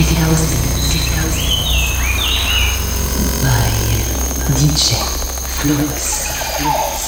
Aquella historia vivió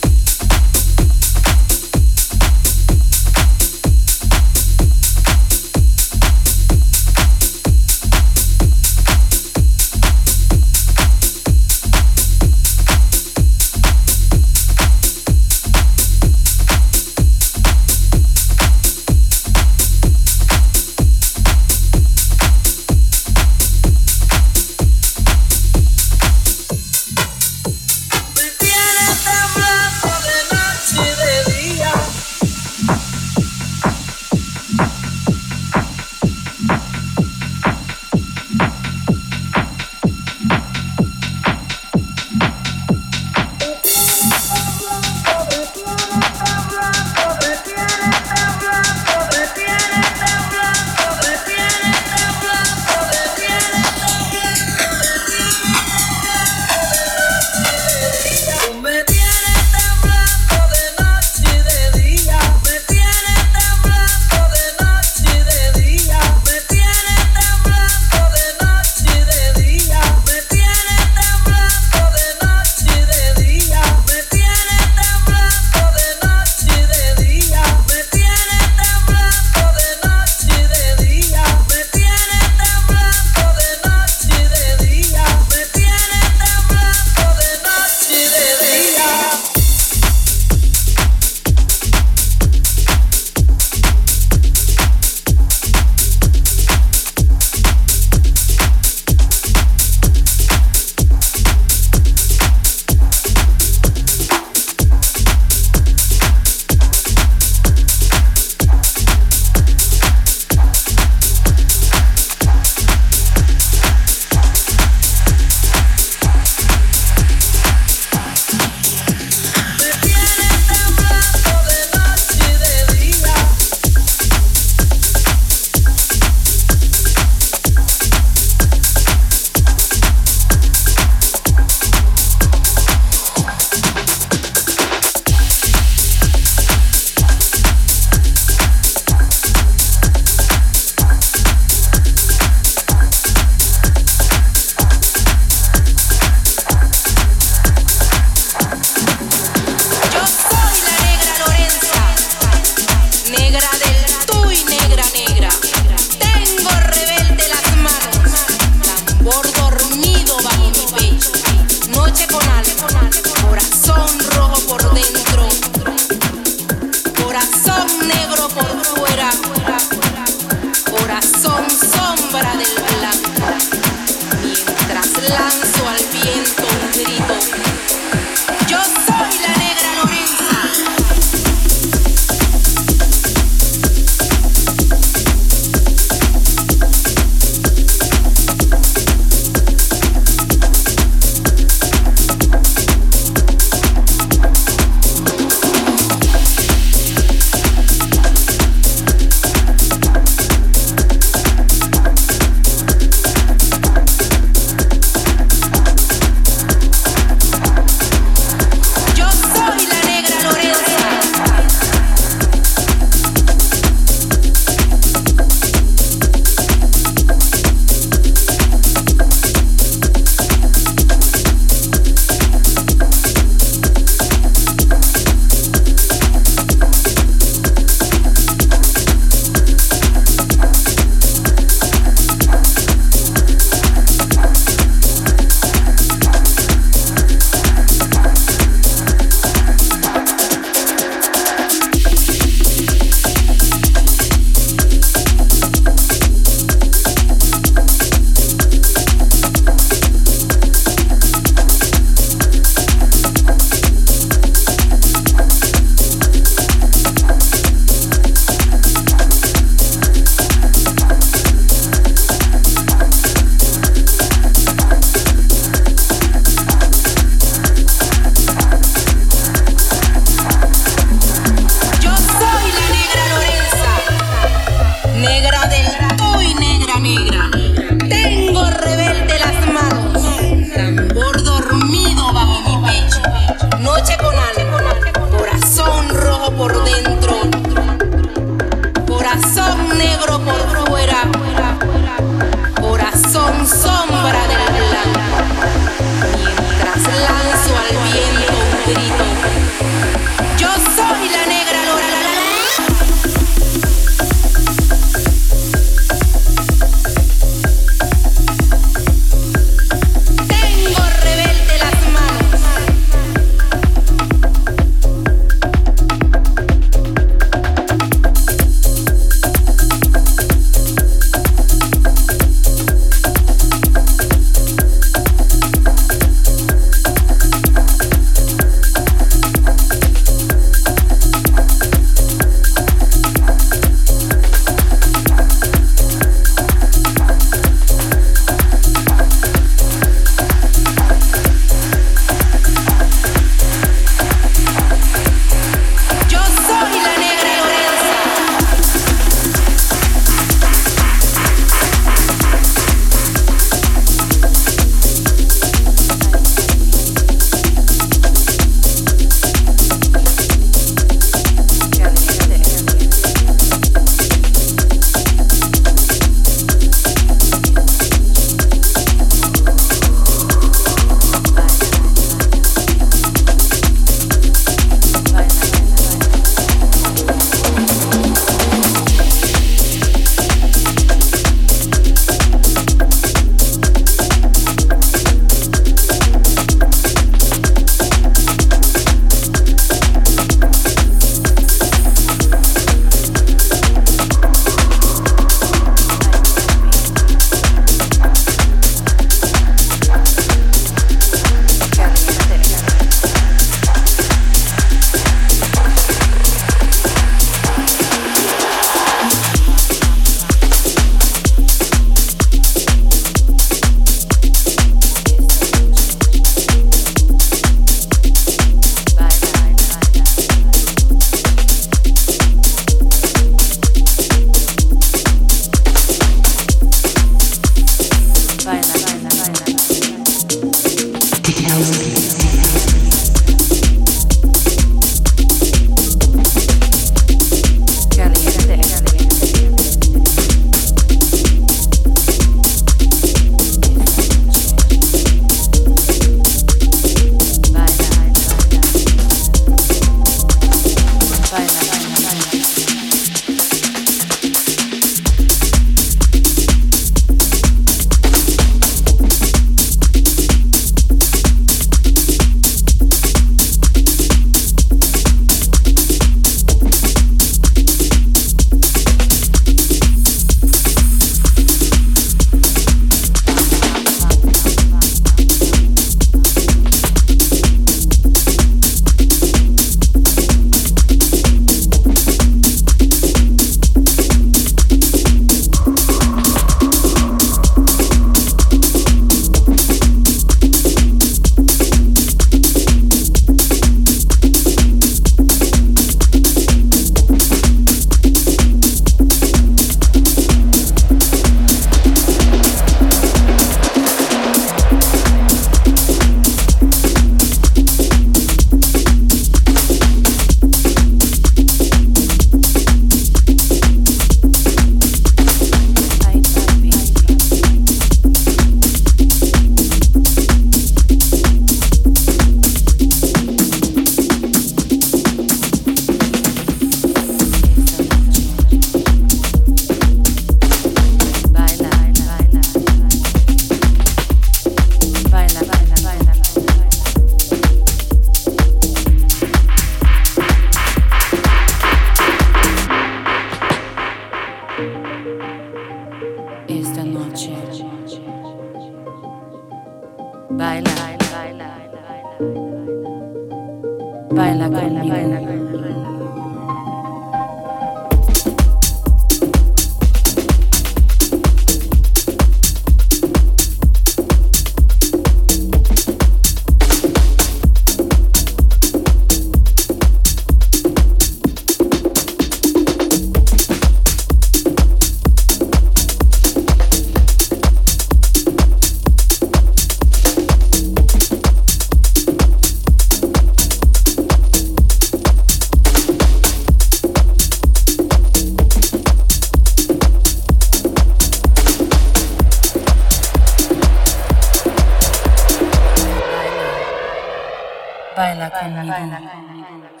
バイナコンニゴン。